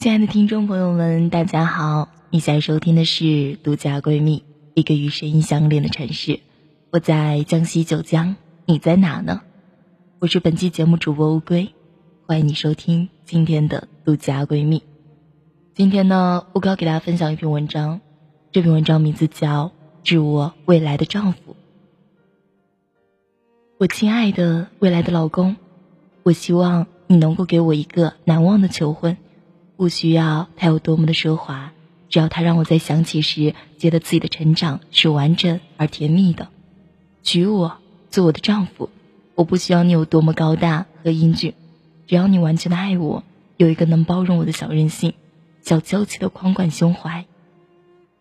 亲爱的听众朋友们，大家好！你现在收听的是《独家闺蜜》，一个与声音相连的城市。我在江西九江，你在哪呢？我是本期节目主播乌龟，欢迎你收听今天的《独家闺蜜》。今天呢，乌龟要给大家分享一篇文章，这篇文章名字叫《致我未来的丈夫》。我亲爱的未来的老公，我希望你能够给我一个难忘的求婚。不需要他有多么的奢华，只要他让我在想起时觉得自己的成长是完整而甜蜜的。娶我做我的丈夫，我不需要你有多么高大和英俊，只要你完全的爱我，有一个能包容我的小任性、小娇气的宽广胸怀。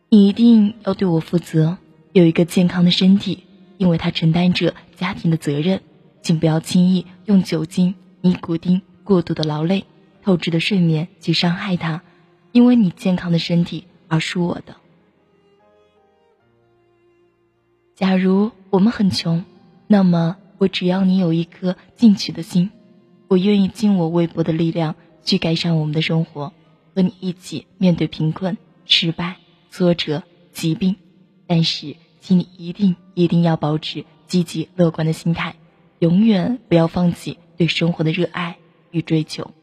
你一定要对我负责，有一个健康的身体，因为他承担着家庭的责任。请不要轻易用酒精、尼古丁过度的劳累。透支的睡眠去伤害他，因为你健康的身体而输我的。假如我们很穷，那么我只要你有一颗进取的心，我愿意尽我微薄的力量去改善我们的生活，和你一起面对贫困、失败、挫折、疾病。但是，请你一定一定要保持积极乐观的心态，永远不要放弃对生活的热爱与追求。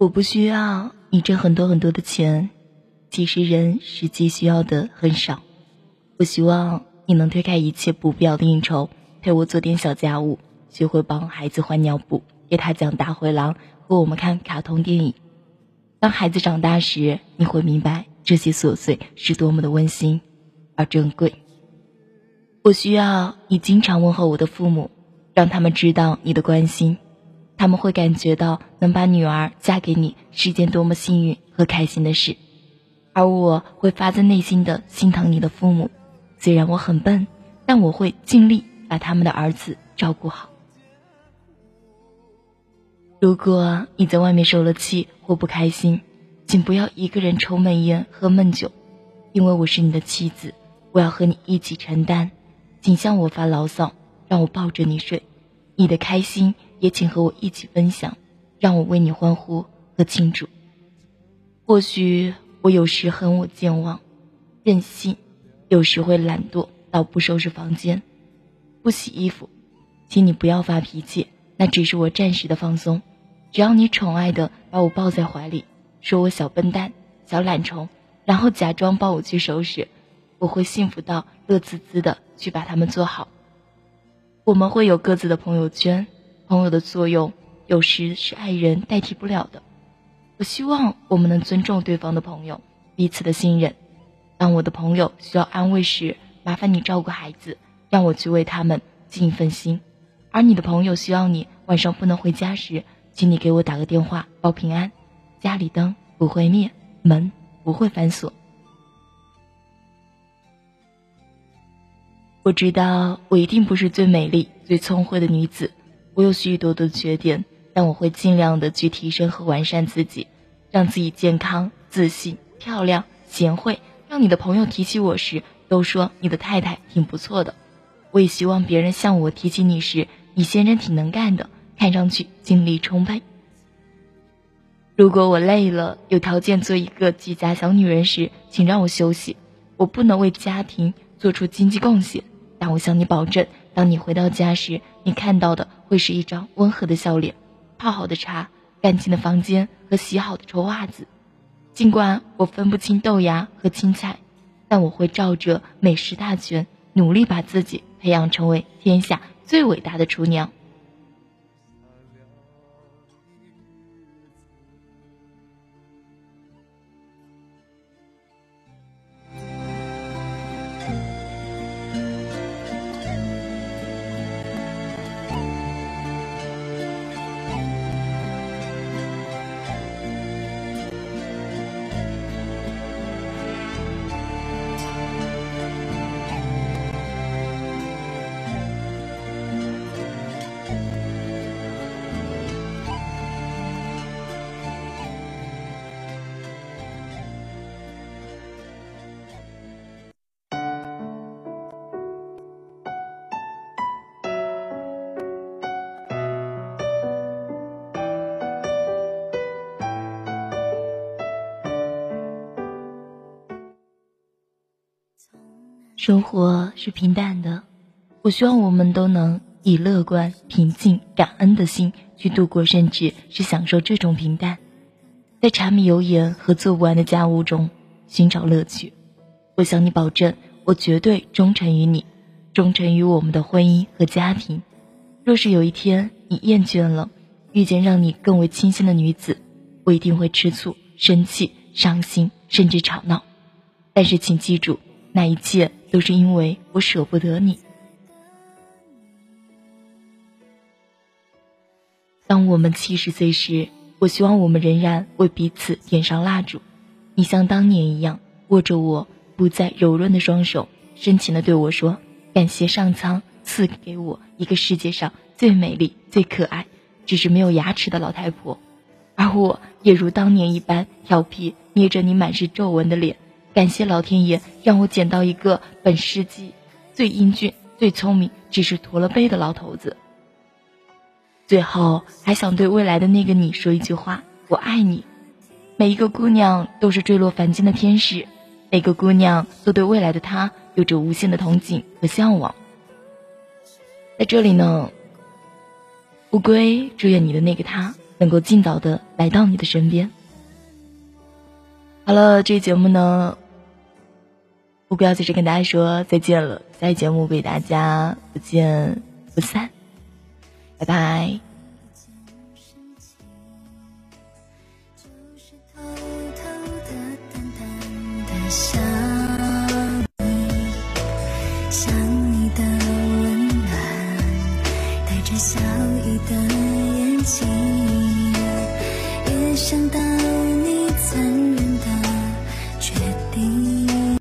我不需要你挣很多很多的钱，其实人实际需要的很少。我希望你能推开一切不必要的应酬，陪我做点小家务，学会帮孩子换尿布，给他讲大灰狼，和我们看卡通电影。当孩子长大时，你会明白这些琐碎是多么的温馨而珍贵。我需要你经常问候我的父母，让他们知道你的关心。他们会感觉到能把女儿嫁给你是件多么幸运和开心的事，而我会发自内心的心疼你的父母。虽然我很笨，但我会尽力把他们的儿子照顾好。如果你在外面受了气或不开心，请不要一个人抽闷烟喝闷酒，因为我是你的妻子，我要和你一起承担。请向我发牢骚，让我抱着你睡。你的开心。也请和我一起分享，让我为你欢呼和庆祝。或许我有时很我健忘、任性，有时会懒惰到不收拾房间、不洗衣服，请你不要发脾气，那只是我暂时的放松。只要你宠爱的把我抱在怀里，说我小笨蛋、小懒虫，然后假装帮我去收拾，我会幸福到乐滋滋的去把它们做好。我们会有各自的朋友圈。朋友的作用有时是爱人代替不了的。我希望我们能尊重对方的朋友，彼此的信任。当我的朋友需要安慰时，麻烦你照顾孩子，让我去为他们尽一份心；而你的朋友需要你晚上不能回家时，请你给我打个电话报平安。家里灯不会灭，门不会反锁。我知道我一定不是最美丽、最聪慧的女子。我有许多的缺点，但我会尽量的去提升和完善自己，让自己健康、自信、漂亮、贤惠，让你的朋友提起我时都说你的太太挺不错的。我也希望别人向我提起你时，你先生挺能干的，看上去精力充沛。如果我累了，有条件做一个居家小女人时，请让我休息。我不能为家庭做出经济贡献，但我向你保证。当你回到家时，你看到的会是一张温和的笑脸、泡好的茶、干净的房间和洗好的臭袜子。尽管我分不清豆芽和青菜，但我会照着美食大全，努力把自己培养成为天下最伟大的厨娘。生活是平淡的，我希望我们都能以乐观、平静、感恩的心去度过，甚至是享受这种平淡，在柴米油盐和做不完的家务中寻找乐趣。我向你保证，我绝对忠诚于你，忠诚于我们的婚姻和家庭。若是有一天你厌倦了，遇见让你更为倾心的女子，我一定会吃醋、生气、伤心，甚至吵闹。但是请记住，那一切都是因为我舍不得你。当我们七十岁时，我希望我们仍然为彼此点上蜡烛。你像当年一样握着我不再柔润的双手，深情的对我说：“感谢上苍赐给我一个世界上最美丽、最可爱。”只是没有牙齿的老太婆，而我也如当年一般调皮，捏着你满是皱纹的脸。感谢老天爷让我捡到一个本世纪最英俊、最聪明，只是驼了背的老头子。最后还想对未来的那个你说一句话：我爱你。每一个姑娘都是坠落凡间的天使，每个姑娘都对未来的他有着无限的憧憬和向往。在这里呢。乌龟，祝愿你的那个他能够尽早的来到你的身边。好了，这节目呢，我不要在这跟大家说再见了。下期节目给大家不见不散，拜拜。